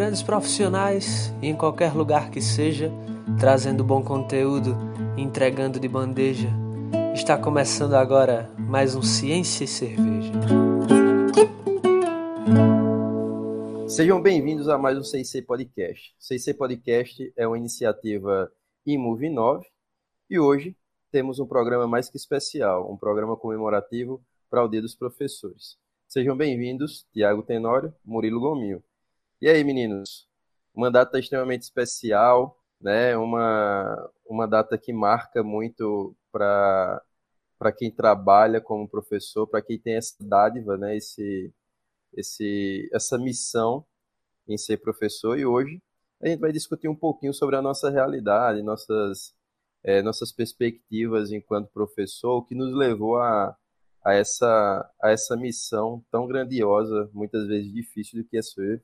grandes profissionais e em qualquer lugar que seja, trazendo bom conteúdo, entregando de bandeja. Está começando agora mais um Ciência e Cerveja. Sejam bem-vindos a mais um CIC Podcast. O CIC Podcast é uma iniciativa Imove9 e hoje temos um programa mais que especial, um programa comemorativo para o Dia dos Professores. Sejam bem-vindos, Tiago Tenório, Murilo Gominho. E aí, meninos? Uma data extremamente especial, né? Uma, uma data que marca muito para para quem trabalha como professor, para quem tem essa dádiva, né? Esse, esse, essa missão em ser professor. E hoje a gente vai discutir um pouquinho sobre a nossa realidade, nossas, é, nossas perspectivas enquanto professor, o que nos levou a, a, essa, a essa missão tão grandiosa, muitas vezes difícil, do que é ser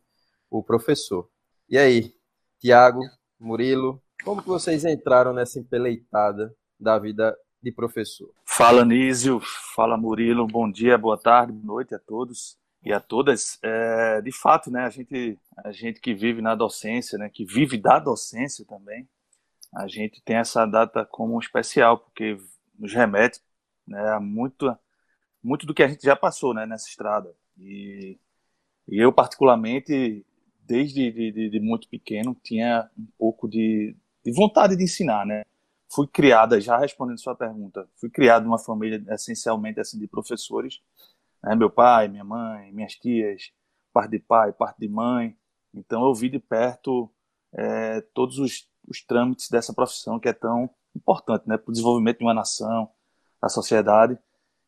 o professor. E aí, Tiago, Murilo, como que vocês entraram nessa empeleitada da vida de professor? Fala, Nísio, fala, Murilo, bom dia, boa tarde, boa noite a todos e a todas. É, de fato, né, a gente, a gente que vive na docência, né, que vive da docência também, a gente tem essa data como especial, porque nos remete né, a muito, muito do que a gente já passou né, nessa estrada. E, e eu, particularmente, desde de, de, de, muito pequeno, tinha um pouco de, de vontade de ensinar, né? Fui criada, já respondendo sua pergunta, fui criado numa família essencialmente assim de professores, né? Meu pai, minha mãe, minhas tias, parte de pai, parte de mãe. Então eu vi de perto é, todos os, os trâmites dessa profissão que é tão importante, né, para o desenvolvimento de uma nação, da sociedade.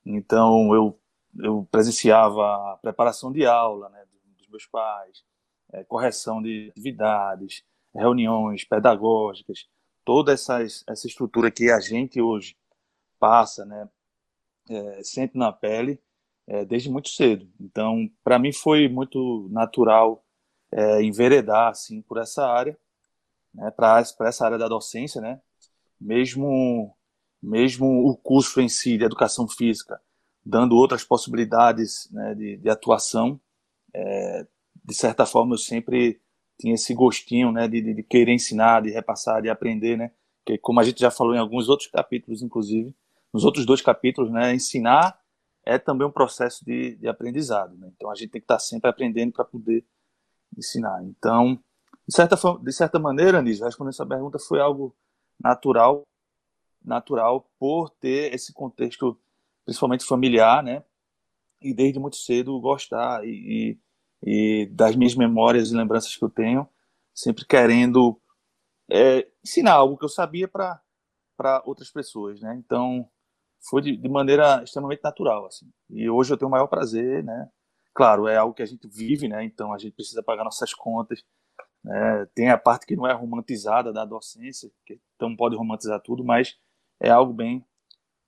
Então eu eu presenciava a preparação de aula, né, dos meus pais, é, correção de atividades, reuniões pedagógicas, toda essas, essa estrutura que a gente hoje passa, né, é, sente na pele, é, desde muito cedo. Então, para mim foi muito natural é, enveredar assim por essa área, né, para essa área da docência, né? Mesmo mesmo o curso em si de educação física, dando outras possibilidades né, de, de, atuação, é, de certa forma eu sempre tinha esse gostinho, né, de, de, querer ensinar, de repassar, de aprender, né? Que como a gente já falou em alguns outros capítulos, inclusive, nos outros dois capítulos, né, ensinar é também um processo de, de aprendizado. Né? Então a gente tem que estar sempre aprendendo para poder ensinar. Então, de certa, de certa maneira, Nísio, respondendo essa pergunta, foi algo natural, natural por ter esse contexto, principalmente familiar, né? E desde muito cedo gostar e, e, e das minhas memórias e lembranças que eu tenho, sempre querendo é, ensinar algo que eu sabia para outras pessoas, né? Então, foi de, de, maneira extremamente natural, assim. E hoje eu tenho o maior prazer, né? Claro, é algo que a gente vive, né? Então a gente precisa pagar nossas contas. Né? Tem a parte que não é romantizada da docência, que então pode romantizar tudo, mas é algo bem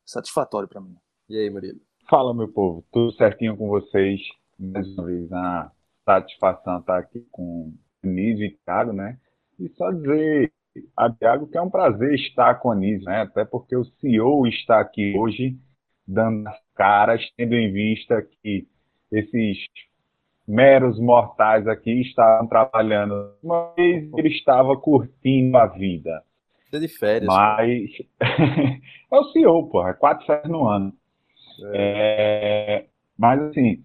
satisfatório para mim. E aí, Murilo? Fala, meu povo. Tudo certinho com vocês? Mais uma vez, a satisfação estar aqui com o Nísio e Thiago, né? E só dizer a Thiago que é um prazer estar com a Anísio, né? Até porque o CEO está aqui hoje dando as caras, tendo em vista que esses meros mortais aqui estavam trabalhando, mas ele estava curtindo a vida. de férias. Mas é o CEO, porra, quatro férias no ano. É. É... Mas assim,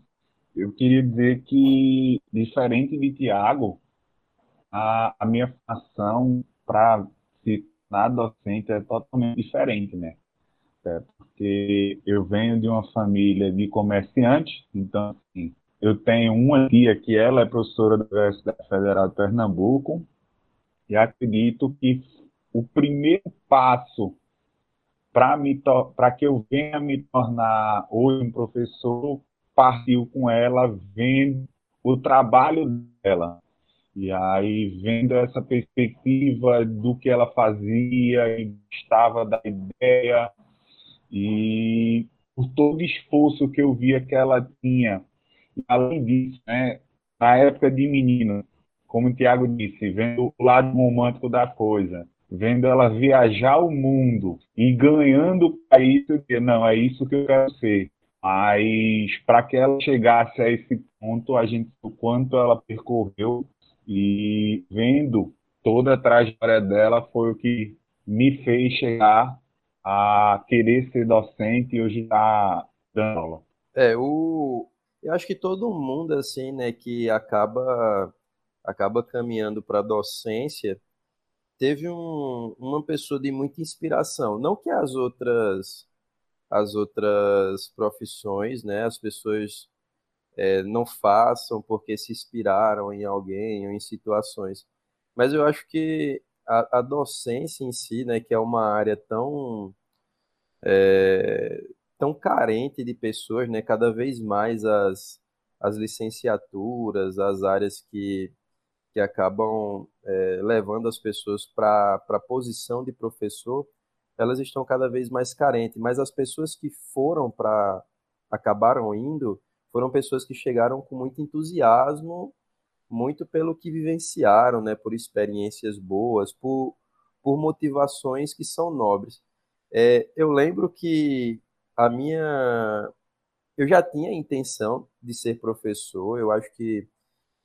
eu queria dizer que, diferente de Tiago, a, a minha formação para se tornar docente é totalmente diferente, né? É porque eu venho de uma família de comerciantes, então, assim, eu tenho uma tia que ela é professora da Universidade Federal de Pernambuco, e acredito que o primeiro passo para que eu venha me tornar hoje um professor partiu com ela vendo o trabalho dela. E aí, vendo essa perspectiva do que ela fazia e estava da ideia, e por todo o esforço que eu via que ela tinha. Além disso, né, na época de menino, como o Tiago disse, vendo o lado romântico da coisa, vendo ela viajar o mundo e ganhando para isso, não, é isso que eu quero ser. Mas para que ela chegasse a esse ponto, a gente o quanto ela percorreu E vendo toda a trajetória dela foi o que me fez chegar a querer ser docente e hoje estar tá dando aula. É, o... eu acho que todo mundo, assim, né, que acaba, acaba caminhando para a docência, teve um, uma pessoa de muita inspiração. Não que as outras, as outras profissões, né, as pessoas é, não façam porque se inspiraram em alguém ou em situações. Mas eu acho que a, a docência em si, né, que é uma área tão, é, tão carente de pessoas, né, cada vez mais as, as licenciaturas, as áreas que, que acabam é, levando as pessoas para a posição de professor, elas estão cada vez mais carentes. Mas as pessoas que foram para, acabaram indo, foram pessoas que chegaram com muito entusiasmo, muito pelo que vivenciaram, né, por experiências boas, por, por motivações que são nobres. É, eu lembro que a minha. Eu já tinha a intenção de ser professor, eu acho que.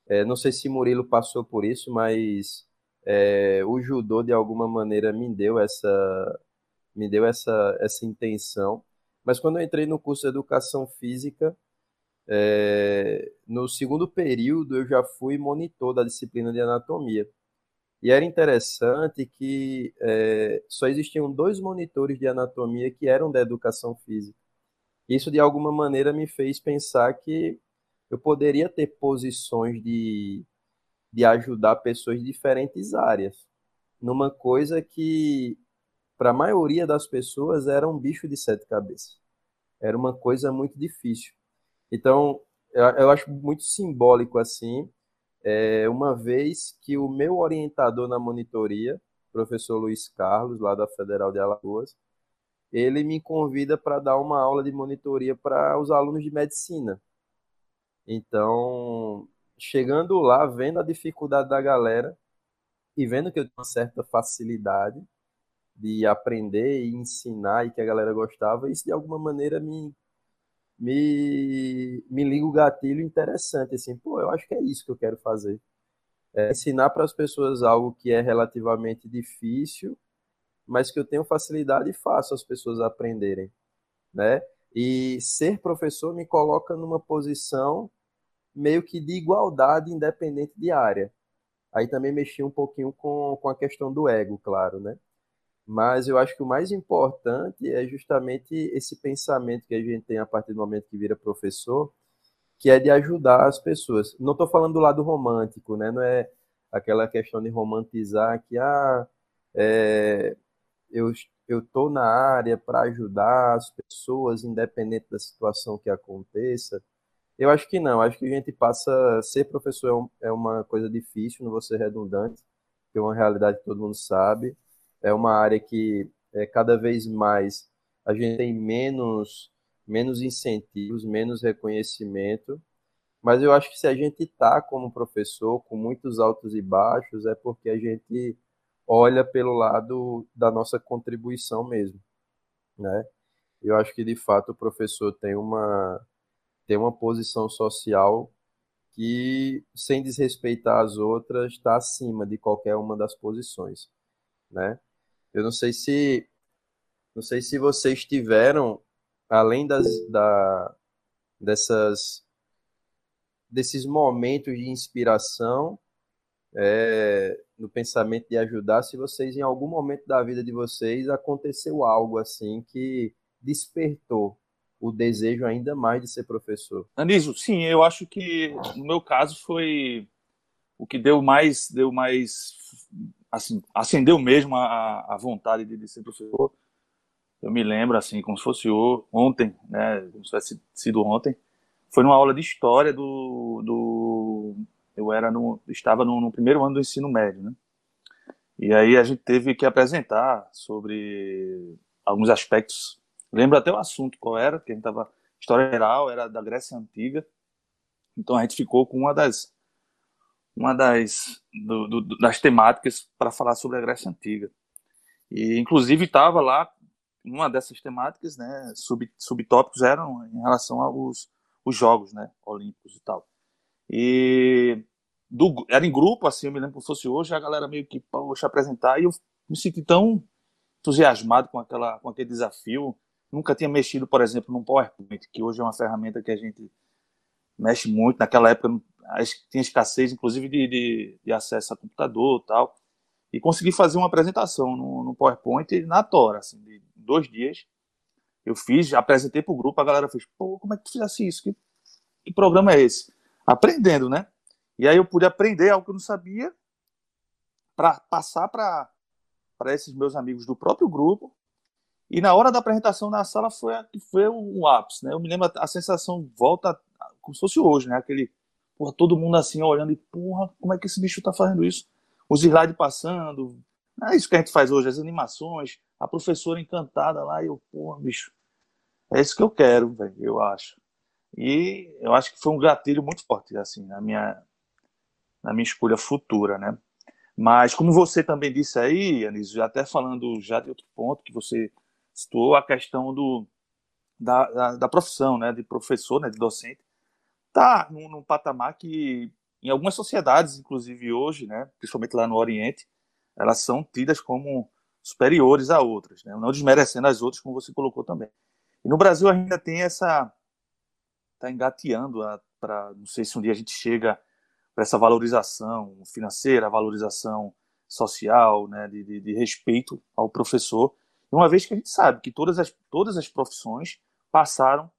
É, não sei se Murilo passou por isso, mas é, o judô de alguma maneira me deu essa me deu essa, essa intenção. Mas quando eu entrei no curso de educação física, é, no segundo período, eu já fui monitor da disciplina de anatomia. E era interessante que é, só existiam dois monitores de anatomia que eram da educação física. Isso, de alguma maneira, me fez pensar que eu poderia ter posições de, de ajudar pessoas de diferentes áreas, numa coisa que, para a maioria das pessoas, era um bicho de sete cabeças. Era uma coisa muito difícil. Então, eu, eu acho muito simbólico assim, é, uma vez que o meu orientador na monitoria, professor Luiz Carlos, lá da Federal de Alagoas, ele me convida para dar uma aula de monitoria para os alunos de medicina. Então, chegando lá, vendo a dificuldade da galera e vendo que eu tinha uma certa facilidade de aprender e ensinar e que a galera gostava, isso de alguma maneira me me, me liga o gatilho interessante, assim, pô, eu acho que é isso que eu quero fazer. É ensinar para as pessoas algo que é relativamente difícil, mas que eu tenho facilidade e faço as pessoas aprenderem, né? E ser professor me coloca numa posição meio que de igualdade independente de área. Aí também mexi um pouquinho com, com a questão do ego, claro, né? Mas eu acho que o mais importante é justamente esse pensamento que a gente tem a partir do momento que vira professor, que é de ajudar as pessoas. Não estou falando do lado romântico, né? Não é aquela questão de romantizar que ah, é, eu estou na área para ajudar as pessoas, independente da situação que aconteça. Eu acho que não. Acho que a gente passa ser professor é, é uma coisa difícil, não vou ser redundante, que é uma realidade que todo mundo sabe é uma área que é, cada vez mais a gente tem menos, menos incentivos, menos reconhecimento, mas eu acho que se a gente está como professor com muitos altos e baixos, é porque a gente olha pelo lado da nossa contribuição mesmo, né? Eu acho que de fato o professor tem uma tem uma posição social que, sem desrespeitar as outras, está acima de qualquer uma das posições, né? Eu não sei se não sei se vocês tiveram além das da, dessas desses momentos de inspiração é, no pensamento de ajudar, se vocês em algum momento da vida de vocês aconteceu algo assim que despertou o desejo ainda mais de ser professor. Anísio, sim, eu acho que no meu caso foi o que deu mais deu mais assim, acendeu mesmo a, a vontade de, de, ser professor. Eu me lembro, assim, como se fosse ontem, né, como se tivesse sido ontem, foi numa aula de história do, do eu era no, estava no, no, primeiro ano do ensino médio, né, e aí a gente teve que apresentar sobre alguns aspectos, lembro até o assunto qual era, que a gente estava, história geral, era da Grécia Antiga, então a gente ficou com uma das uma das, do, do, das temáticas para falar sobre a Grécia Antiga. E, inclusive, estava lá, uma dessas temáticas, né, sub, subtópicos eram em relação aos os Jogos né, Olímpicos e tal. E do, era em grupo, assim, eu me lembro como fosse hoje, a galera meio que, poxa, apresentar, e eu me senti tão entusiasmado com, aquela, com aquele desafio. Nunca tinha mexido, por exemplo, num PowerPoint, que hoje é uma ferramenta que a gente mexe muito. Naquela época tinha escassez, inclusive, de, de, de acesso a computador tal. E consegui fazer uma apresentação no, no PowerPoint na Tora, assim, de dois dias. Eu fiz, apresentei para o grupo, a galera fez, pô, como é que tu fizesse isso? Que, que programa é esse? Aprendendo, né? E aí eu pude aprender algo que eu não sabia para passar para esses meus amigos do próprio grupo. E na hora da apresentação na sala foi, foi um ápice, né? Eu me lembro, a sensação volta como se fosse hoje, né? Aquele, porra, todo mundo assim olhando e, porra, como é que esse bicho tá fazendo isso? Os slides passando, é isso que a gente faz hoje, as animações, a professora encantada lá, e eu, porra, bicho, é isso que eu quero, velho, eu acho. E eu acho que foi um gatilho muito forte, assim, na minha, na minha escolha futura, né? Mas como você também disse aí, Anísio, até falando já de outro ponto que você citou, a questão do, da, da, da profissão, né, de professor, né, de docente, tá num, num, patamar que em algumas sociedades, inclusive hoje, né, principalmente lá no Oriente, elas são tidas como superiores a outras, né, não desmerecendo as outras, como você colocou também. E no Brasil ainda tem essa tá engateando para não sei se um dia a gente chega para essa valorização financeira, valorização social, né, de, de, de, respeito ao professor, uma vez que a gente sabe que todas as, todas as profissões passaram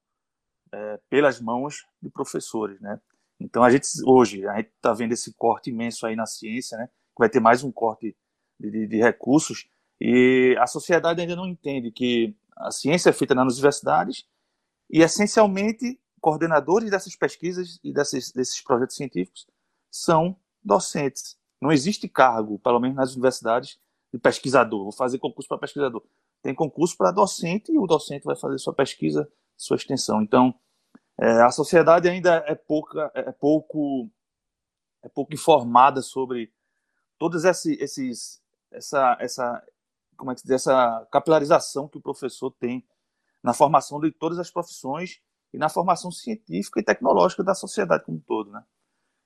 é, pelas mãos de professores, né? Então a gente hoje a gente está vendo esse corte imenso aí na ciência, né? Vai ter mais um corte de, de, de recursos e a sociedade ainda não entende que a ciência é feita nas universidades e essencialmente coordenadores dessas pesquisas e desses, desses projetos científicos são docentes. Não existe cargo, pelo menos nas universidades, de pesquisador. Vou fazer concurso para pesquisador. Tem concurso para docente e o docente vai fazer sua pesquisa, sua extensão. Então, é, a sociedade ainda é, pouca, é pouco é pouco informada sobre todos esses, esses essa essa como é que diz, essa capilarização que o professor tem na formação de todas as profissões e na formação científica e tecnológica da sociedade como um todo, né?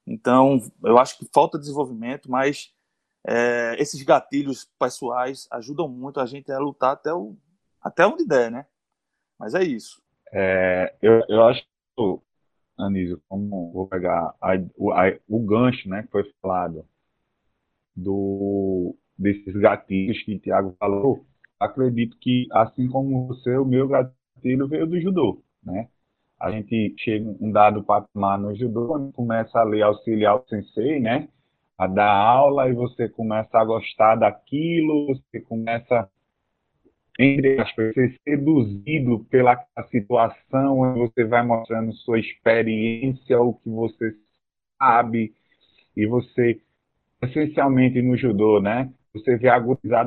Então, eu acho que falta desenvolvimento, mas é, esses gatilhos pessoais ajudam muito a gente a lutar até, o, até onde der, né? Mas é isso. É, eu, eu acho, Anísio, como vou pegar a, o, a, o gancho né, que foi falado do, desses gatilhos que o Tiago falou, acredito que, assim como você, o meu gatilho veio do judô, né? a gente chega um dado patamar no judô, começa a ler auxiliar o sensei, né? A dar aula e você começa a gostar daquilo, você começa entre aspas, ser seduzido pela situação, você vai mostrando sua experiência, o que você sabe, e você, essencialmente no judô, né? Você vê a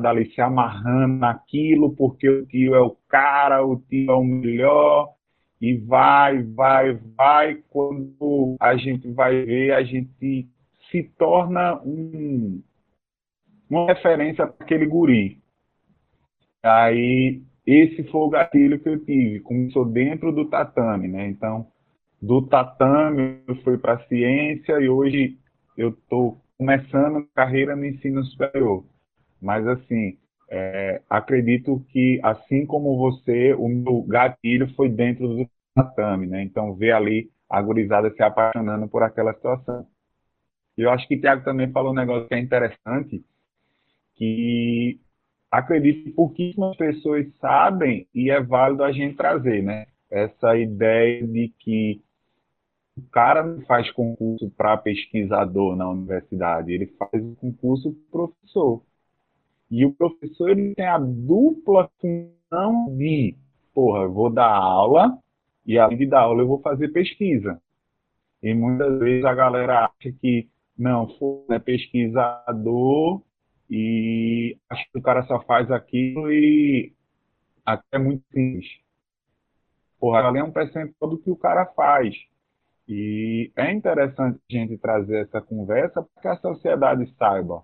ali se amarrando naquilo, porque o tio é o cara, o tio é o melhor, e vai, vai, vai. Quando a gente vai ver, a gente se torna um, uma referência para aquele guri. Aí, esse foi o gatilho que eu tive. Começou dentro do tatame, né? Então, do tatame eu fui para ciência e hoje eu estou começando carreira no ensino superior. Mas, assim, é, acredito que, assim como você, o meu gatilho foi dentro do tatame, né? Então, ver ali a gurizada se apaixonando por aquela situação. E eu acho que o Tiago também falou um negócio que é interessante, que acredito que pouquíssimas pessoas sabem e é válido a gente trazer, né? Essa ideia de que o cara não faz concurso para pesquisador na universidade, ele faz o concurso professor. E o professor ele tem a dupla função de, porra, eu vou dar aula e além de dar aula eu vou fazer pesquisa. E muitas vezes a galera acha que não, é pesquisador e acho que o cara só faz aquilo e até é muito simples. Porra, ali é um percentual do que o cara faz. E é interessante a gente trazer essa conversa para que a sociedade saiba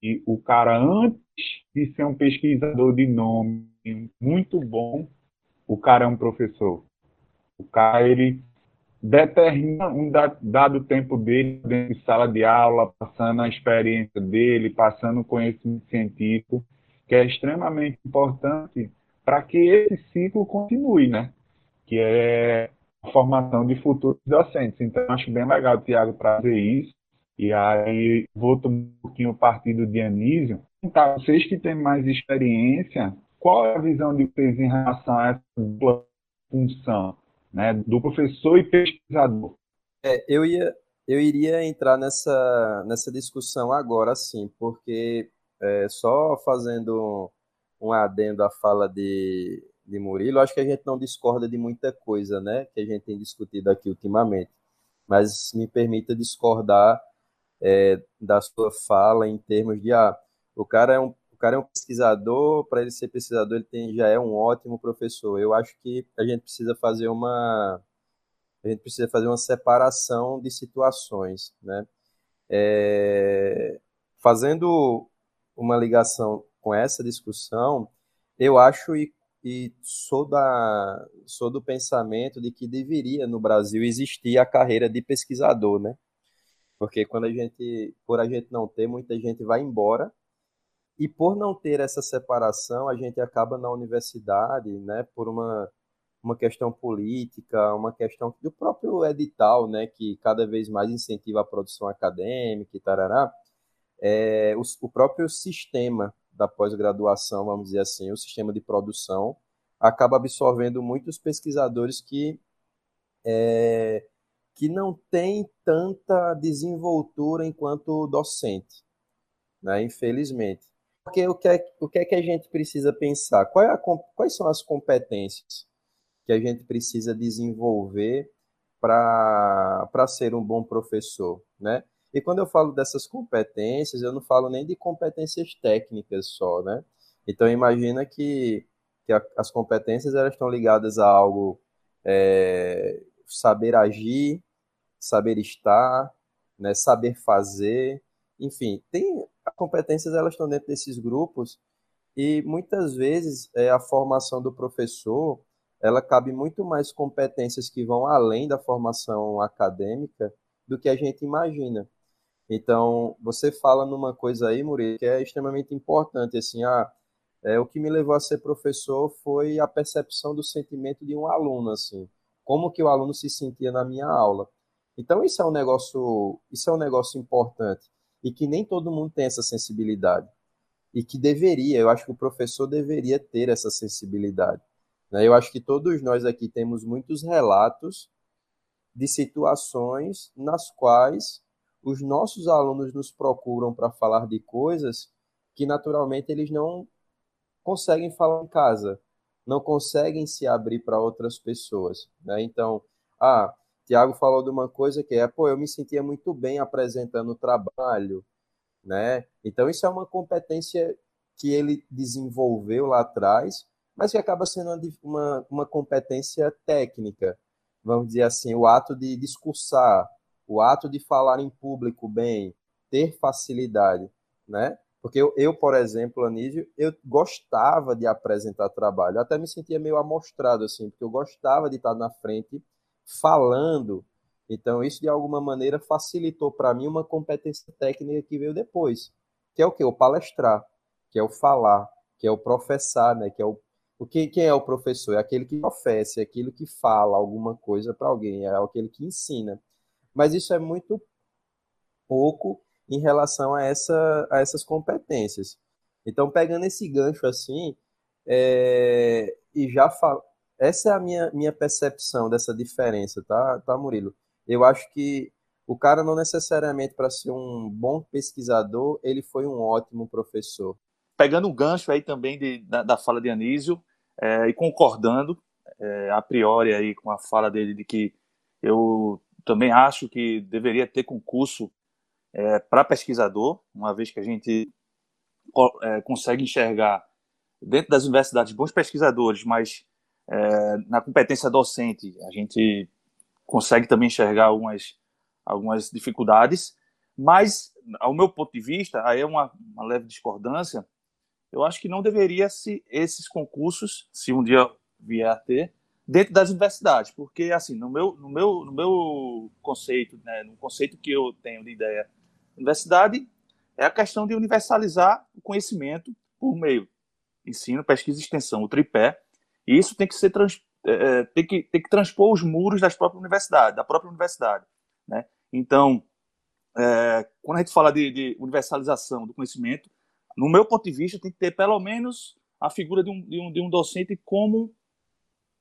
que o cara, antes de ser um pesquisador de nome muito bom, o cara é um professor. O cara, ele determina um dado tempo dele dentro de sala de aula, passando a experiência dele, passando o conhecimento científico, que é extremamente importante para que esse ciclo continue, né? Que é a formação de futuros docentes. Então, acho bem legal o Tiago trazer isso. E aí, vou tomar um pouquinho o partido de Anísio. Então, vocês que têm mais experiência, qual é a visão de vocês em relação a essa função? Né, do professor e pesquisador. É, eu, ia, eu iria entrar nessa, nessa discussão agora, sim, porque é, só fazendo um adendo à fala de, de Murilo, acho que a gente não discorda de muita coisa, né, que a gente tem discutido aqui ultimamente, mas me permita discordar é, da sua fala em termos de, ah, o cara é um cara é um pesquisador, para ele ser pesquisador, ele tem, já é um ótimo professor. Eu acho que a gente precisa fazer uma a gente precisa fazer uma separação de situações, né? É, fazendo uma ligação com essa discussão, eu acho e, e sou, da, sou do pensamento de que deveria no Brasil existir a carreira de pesquisador, né? Porque quando a gente, por a gente não ter, muita gente vai embora e por não ter essa separação, a gente acaba na universidade, né, por uma, uma questão política, uma questão do próprio edital, né, que cada vez mais incentiva a produção acadêmica e tarará, é, o, o próprio sistema da pós-graduação, vamos dizer assim, o sistema de produção, acaba absorvendo muitos pesquisadores que, é, que não têm tanta desenvoltura enquanto docente, né, infelizmente. Porque o que, é, o que é que a gente precisa pensar? É a, quais são as competências que a gente precisa desenvolver para ser um bom professor, né? E quando eu falo dessas competências, eu não falo nem de competências técnicas só, né? Então imagina que, que a, as competências elas estão ligadas a algo é, saber agir, saber estar, né? Saber fazer, enfim, tem competências elas estão dentro desses grupos e muitas vezes é, a formação do professor ela cabe muito mais competências que vão além da formação acadêmica do que a gente imagina. Então, você fala numa coisa aí, Murilo, que é extremamente importante, assim, ah, é, o que me levou a ser professor foi a percepção do sentimento de um aluno, assim, como que o aluno se sentia na minha aula. Então, isso é um negócio, isso é um negócio importante e que nem todo mundo tem essa sensibilidade. E que deveria, eu acho que o professor deveria ter essa sensibilidade. Né? Eu acho que todos nós aqui temos muitos relatos de situações nas quais os nossos alunos nos procuram para falar de coisas que naturalmente eles não conseguem falar em casa, não conseguem se abrir para outras pessoas. Né? Então, ah, Tiago falou de uma coisa que é, pô, eu me sentia muito bem apresentando o trabalho, né? Então isso é uma competência que ele desenvolveu lá atrás, mas que acaba sendo uma, uma competência técnica, vamos dizer assim, o ato de discursar, o ato de falar em público bem, ter facilidade, né? Porque eu, eu, por exemplo, Anísio, eu gostava de apresentar trabalho, eu até me sentia meio amostrado, assim, porque eu gostava de estar na frente falando. Então, isso de alguma maneira facilitou para mim uma competência técnica que veio depois, que é o que? O palestrar, que é o falar, que é o professar, né? Que é o, o que, quem é o professor? É aquele que professa, é aquele que fala alguma coisa para alguém, é aquele que ensina. Mas isso é muito pouco em relação a, essa, a essas competências. Então, pegando esse gancho assim, é, e já fal essa é a minha, minha percepção dessa diferença, tá, tá, Murilo? Eu acho que o cara não necessariamente para ser um bom pesquisador, ele foi um ótimo professor. Pegando um gancho aí também de, da, da fala de Anísio é, e concordando é, a priori aí com a fala dele de que eu também acho que deveria ter concurso é, para pesquisador, uma vez que a gente é, consegue enxergar dentro das universidades bons pesquisadores, mas é, na competência docente, a gente consegue também enxergar algumas, algumas dificuldades, mas, ao meu ponto de vista, aí é uma, uma leve discordância, eu acho que não deveria se esses concursos, se um dia vier a ter, dentro das universidades, porque assim, no meu, no meu, no meu conceito, né, no conceito que eu tenho de ideia, universidade é a questão de universalizar o conhecimento por meio ensino, pesquisa e extensão, o tripé, e isso tem que ser trans, é, é, tem, que, tem que transpor os muros das próprias universidades, da própria universidade, né? Então, é, quando a gente fala de, de, universalização do conhecimento, no meu ponto de vista, tem que ter pelo menos a figura de um, de um, de um docente como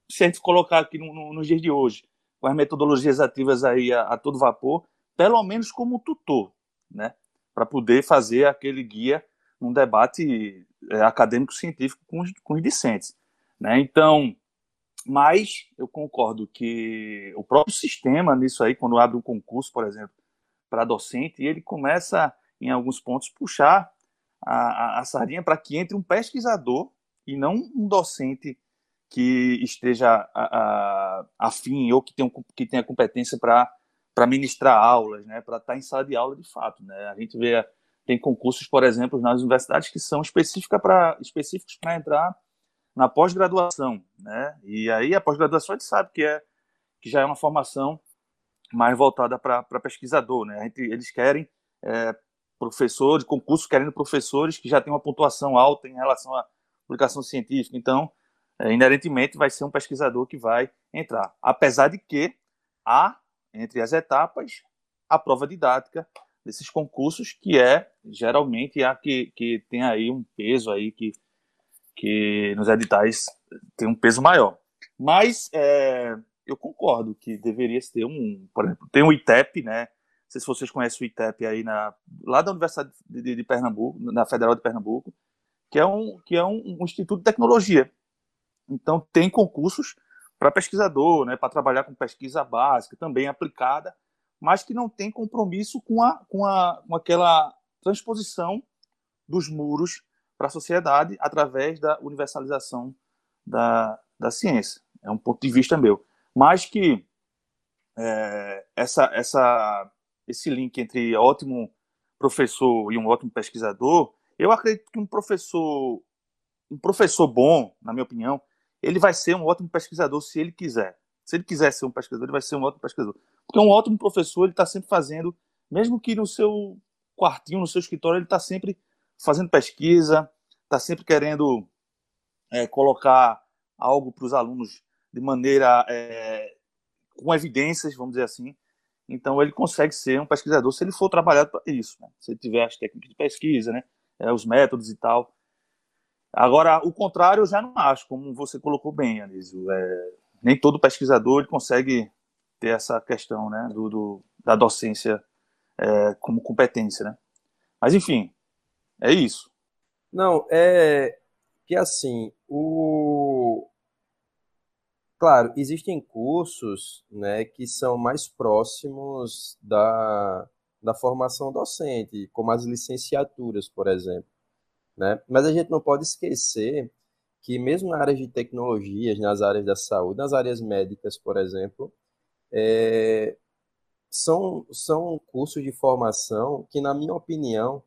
se a gente colocar aqui no, no, nos dias de hoje, com as metodologias ativas aí a, a todo vapor, pelo menos como tutor, né? Para poder fazer aquele guia num debate é, acadêmico-científico com com os discentes. Né? Então, mas eu concordo que o próprio sistema nisso aí, quando abre um concurso, por exemplo, para docente, ele começa, em alguns pontos, puxar a, a, a sardinha para que entre um pesquisador e não um docente que esteja afim ou que tenha, que tenha competência para ministrar aulas, né, para estar tá em sala de aula de fato. Né? A gente vê tem concursos, por exemplo, nas universidades que são específica pra, específicos para entrar na pós-graduação, né? E aí a pós-graduação a gente sabe que é que já é uma formação mais voltada para pesquisador, né? Gente, eles querem é, professores, concursos querendo professores que já têm uma pontuação alta em relação à publicação científica. Então, é, inerentemente vai ser um pesquisador que vai entrar. Apesar de que há entre as etapas a prova didática desses concursos, que é geralmente a que, que tem aí um peso aí que, que nos editais tem um peso maior. Mas é, eu concordo que deveria ter um, por exemplo, tem o ITEP, né? Não sei se vocês conhecem o ITEP aí na, lá da Universidade de, de Pernambuco, na Federal de Pernambuco, que é um, que é um, um instituto de tecnologia. Então tem concursos para pesquisador, né, para trabalhar com pesquisa básica, também aplicada, mas que não tem compromisso com, a, com, a, com aquela transposição dos muros para a sociedade através da universalização da, da ciência. É um ponto de vista meu. Mas que é, essa, essa, esse link entre ótimo professor e um ótimo pesquisador, eu acredito que um professor, um professor bom, na minha opinião, ele vai ser um ótimo pesquisador se ele quiser. Se ele quiser ser um pesquisador, ele vai ser um ótimo pesquisador. Porque um ótimo professor, ele está sempre fazendo, mesmo que no seu quartinho, no seu escritório, ele está sempre fazendo pesquisa, está sempre querendo é, colocar algo para os alunos de maneira é, com evidências, vamos dizer assim. Então ele consegue ser um pesquisador se ele for trabalhado para isso, né? se ele tiver as técnicas de pesquisa, né? É, os métodos e tal. Agora, o contrário eu já não acho, como você colocou bem, Anísio. É, nem todo pesquisador consegue ter essa questão né, do, do da docência é, como competência. Né? Mas, enfim, é isso. Não, é que assim, o. Claro, existem cursos né, que são mais próximos da, da formação docente, como as licenciaturas, por exemplo. Né? Mas a gente não pode esquecer que mesmo na área de tecnologias, nas áreas da saúde, nas áreas médicas, por exemplo, é, são, são cursos de formação que, na minha opinião,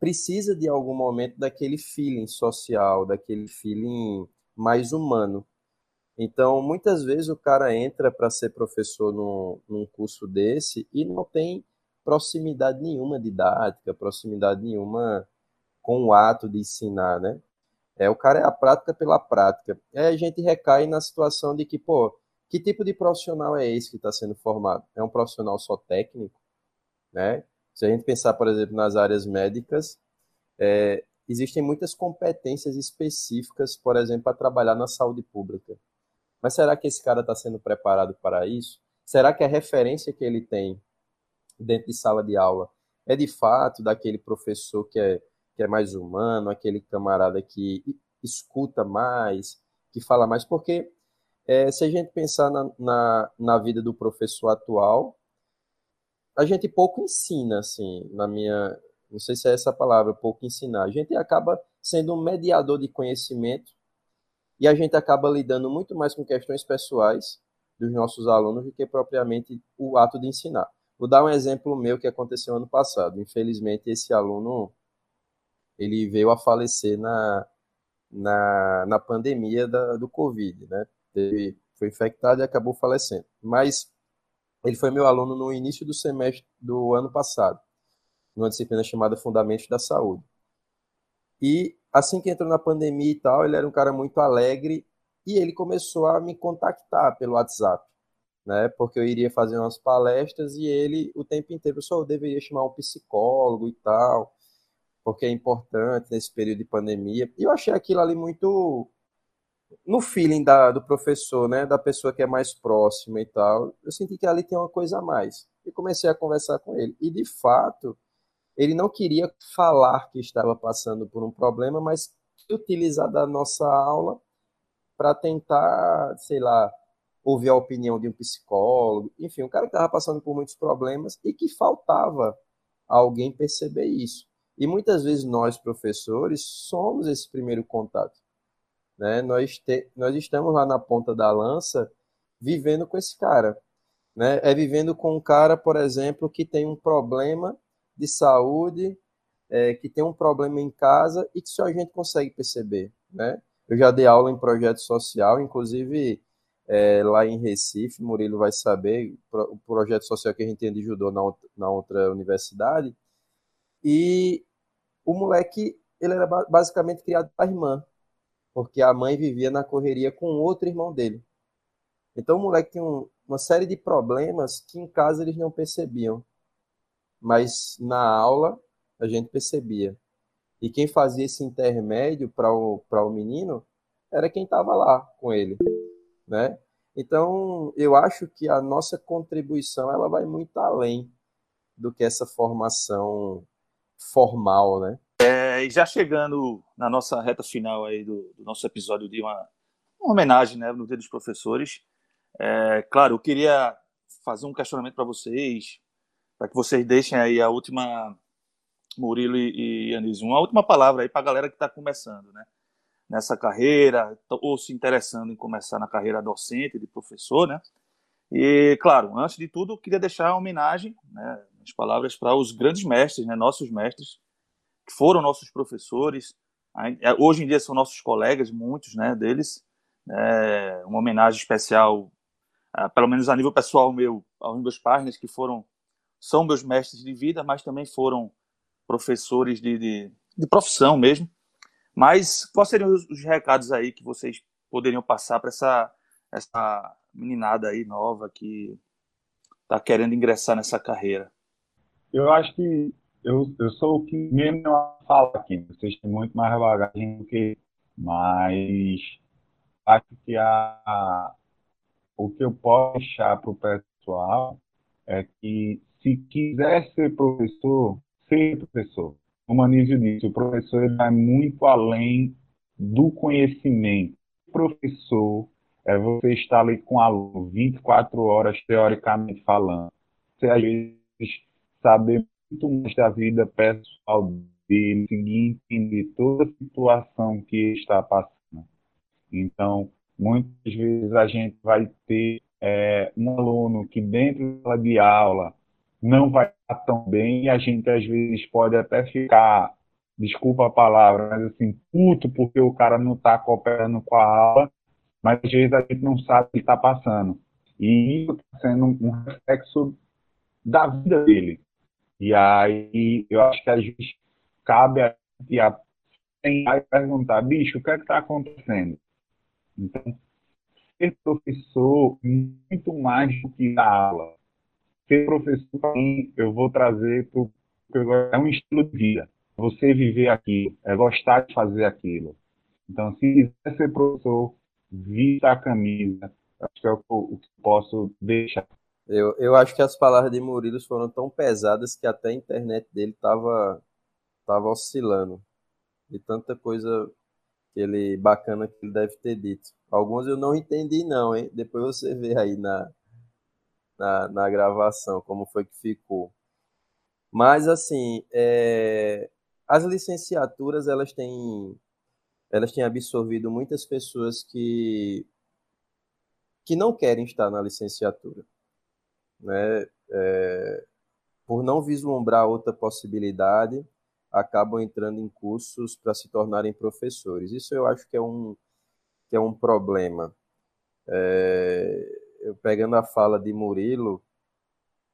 precisa de algum momento daquele feeling social, daquele feeling mais humano. Então, muitas vezes o cara entra para ser professor num, num curso desse e não tem proximidade nenhuma didática, proximidade nenhuma com o ato de ensinar, né? É, o cara é a prática pela prática. Aí a gente recai na situação de que, pô, que tipo de profissional é esse que está sendo formado? É um profissional só técnico? Né? Se a gente pensar, por exemplo, nas áreas médicas, é, existem muitas competências específicas, por exemplo, para trabalhar na saúde pública. Mas será que esse cara está sendo preparado para isso? Será que a referência que ele tem dentro de sala de aula é de fato daquele professor que é que é mais humano, aquele camarada que escuta mais, que fala mais, porque é, se a gente pensar na, na, na, vida do professor atual, a gente pouco ensina, assim, na minha, não sei se é essa palavra, pouco ensinar. A gente acaba sendo um mediador de conhecimento e a gente acaba lidando muito mais com questões pessoais dos nossos alunos do que propriamente o ato de ensinar. Vou dar um exemplo meu que aconteceu ano passado. Infelizmente, esse aluno ele veio a falecer na, na, na pandemia da, do Covid, né? Teve, foi infectado e acabou falecendo. Mas ele foi meu aluno no início do semestre do ano passado, numa disciplina chamada Fundamentos da Saúde. E assim que entrou na pandemia e tal, ele era um cara muito alegre e ele começou a me contactar pelo WhatsApp, né? Porque eu iria fazer umas palestras e ele o tempo inteiro só deveria chamar um psicólogo e tal, porque é importante nesse período de pandemia. E eu achei aquilo ali muito no feeling da, do professor, né, da pessoa que é mais próxima e tal, eu senti que ali tem uma coisa a mais. E comecei a conversar com ele. E, de fato, ele não queria falar que estava passando por um problema, mas utilizar da nossa aula para tentar, sei lá, ouvir a opinião de um psicólogo. Enfim, um cara que estava passando por muitos problemas e que faltava alguém perceber isso. E muitas vezes nós, professores, somos esse primeiro contato. Né? Nós, te, nós estamos lá na ponta da lança vivendo com esse cara. Né? É vivendo com um cara, por exemplo, que tem um problema de saúde, é, que tem um problema em casa e que só a gente consegue perceber. Né? Eu já dei aula em projeto social, inclusive é, lá em Recife, Murilo vai saber, o projeto social que a gente tem judô na, na outra universidade. E o moleque, ele era basicamente criado para a irmã porque a mãe vivia na correria com outro irmão dele. Então o moleque tinha um, uma série de problemas que em casa eles não percebiam, mas na aula a gente percebia. E quem fazia esse intermédio para o, o menino era quem estava lá com ele, né? Então, eu acho que a nossa contribuição ela vai muito além do que essa formação formal, né? Já chegando na nossa reta final aí do, do nosso episódio de uma, uma, homenagem né, no Dia dos Professores, é, claro, eu queria fazer um questionamento para vocês, para que vocês deixem aí a última, Murilo e, e Anísio, uma última palavra aí para a galera que está começando, né? Nessa carreira, ou se interessando em começar na carreira docente, de professor, né? E, claro, antes de tudo, eu queria deixar uma homenagem, né, as palavras para os grandes mestres, né, nossos mestres, que foram nossos professores, é, hoje em dia são nossos colegas, muitos né, deles. É, uma homenagem especial, é, pelo menos a nível pessoal meu, aos meus pais, que foram são meus mestres de vida, mas também foram professores de, de, de profissão mesmo. Mas quais seriam os, os, recados aí que vocês poderiam passar para essa, essa meninada aí nova que está querendo ingressar nessa carreira? Eu acho que eu, eu sou o que menos fala aqui. Vocês têm muito mais bagagem do que mas acho que a, o que eu posso deixar para o pessoal é que se quiser ser professor, seja professor. Como a disso, o professor ele vai muito além do conhecimento. O professor é você estar ali com o aluno 24 horas, teoricamente falando. Você, às vezes, saber muito mais da vida pessoal dele, conseguir entender toda a situação que está passando. Então, muitas vezes a gente vai ter é, um aluno que dentro de aula não vai estar tão bem e a gente às vezes pode até ficar, desculpa a palavra, mas assim, puto porque o cara não está cooperando com a aula, mas às vezes a gente não sabe o que está passando. E isso está sendo um reflexo da vida dele. E aí eu acho que às vezes cabe a gente a perguntar, bicho, o que é que está acontecendo? Então, ser professor muito mais do que dar aula. Ser professor, eu vou trazer para é um estilo de vida. Você viver aquilo, é gostar de fazer aquilo. Então, se quiser ser professor, vista a camisa. Acho que é o que eu posso deixar eu, eu acho que as palavras de Murilo foram tão pesadas que até a internet dele tava, tava oscilando. De tanta coisa que ele bacana que ele deve ter dito. Alguns eu não entendi, não, hein? Depois você vê aí na, na, na gravação como foi que ficou. Mas, assim, é, as licenciaturas, elas têm, elas têm absorvido muitas pessoas que, que não querem estar na licenciatura né, é, por não vislumbrar outra possibilidade, acabam entrando em cursos para se tornarem professores. Isso eu acho que é um, que é um problema. É, eu pegando a fala de Murilo,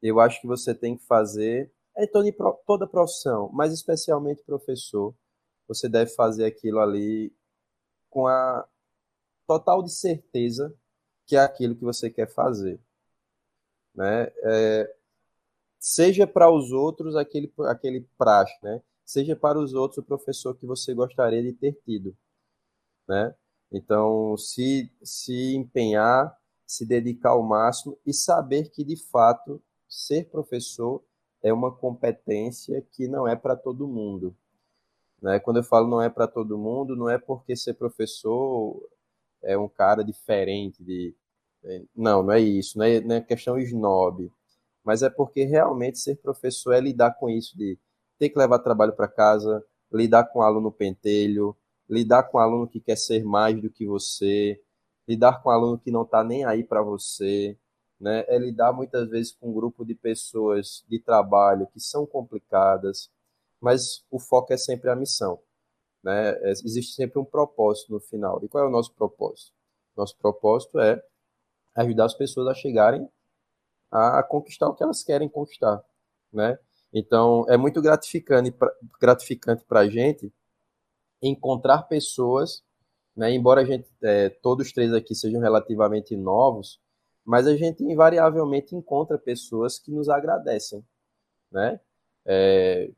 eu acho que você tem que fazer, é toda, toda profissão, mas especialmente professor, você deve fazer aquilo ali com a total de certeza que é aquilo que você quer fazer. Né? É, seja para os outros aquele, aquele praxe, né? seja para os outros o professor que você gostaria de ter tido. Né? Então, se, se empenhar, se dedicar ao máximo e saber que, de fato, ser professor é uma competência que não é para todo mundo. Né? Quando eu falo não é para todo mundo, não é porque ser professor é um cara diferente de. É, não, não é isso, não é, não é questão snob. Mas é porque realmente ser professor é lidar com isso de ter que levar trabalho para casa, lidar com aluno pentelho, lidar com aluno que quer ser mais do que você, lidar com aluno que não está nem aí para você, né? É lidar muitas vezes com um grupo de pessoas de trabalho que são complicadas, mas o foco é sempre a missão, né? É, existe sempre um propósito no final. E qual é o nosso propósito? Nosso propósito é ajudar as pessoas a chegarem a conquistar o que elas querem conquistar, né? Então, é muito gratificante gratificante para a gente encontrar pessoas, né? Embora a gente é, todos três aqui sejam relativamente novos, mas a gente invariavelmente encontra pessoas que nos agradecem, né? É,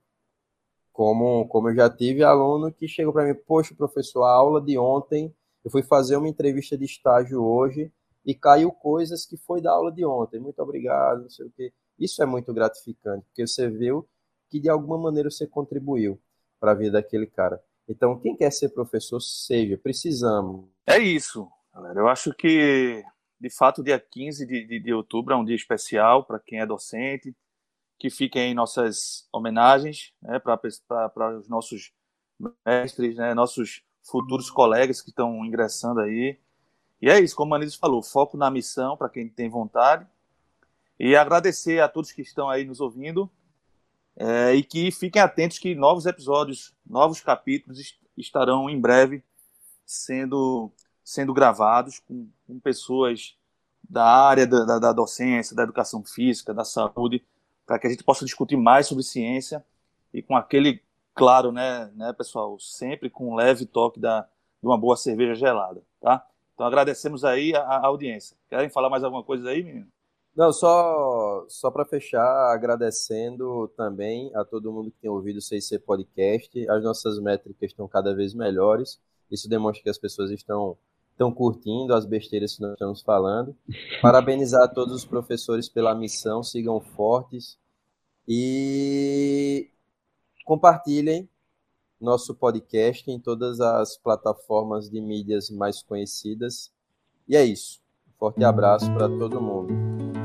como, como eu já tive aluno que chegou para mim, poxa, professor, a aula de ontem, eu fui fazer uma entrevista de estágio hoje e caiu coisas que foi da aula de ontem. Muito obrigado, não sei o quê. Isso é muito gratificante, porque você viu que de alguma maneira você contribuiu para a vida daquele cara. Então, quem quer ser professor, seja, precisamos. É isso, galera. Eu acho que, de fato, dia 15 de, de, de outubro é um dia especial para quem é docente, que fiquem nossas homenagens né, para os nossos mestres, né, nossos futuros colegas que estão ingressando aí. E é isso, como o Anísio falou, foco na missão para quem tem vontade. E agradecer a todos que estão aí nos ouvindo. É, e que fiquem atentos que novos episódios, novos capítulos estarão em breve sendo, sendo gravados com, com pessoas da área da, da, da, docência, da educação física, da saúde, para que a gente possa discutir mais sobre ciência e com aquele, claro, né, né pessoal, sempre com um leve toque da, de uma boa cerveja gelada, tá? Então agradecemos aí a, a audiência. Querem falar mais alguma coisa aí, menino? Não, só, só para fechar, agradecendo também a todo mundo que tem ouvido o CIC Podcast. As nossas métricas estão cada vez melhores. Isso demonstra que as pessoas estão, estão curtindo as besteiras que nós estamos falando. Parabenizar a todos os professores pela missão, sigam fortes e compartilhem nosso podcast em todas as plataformas de mídias mais conhecidas. E é isso. Forte abraço para todo mundo.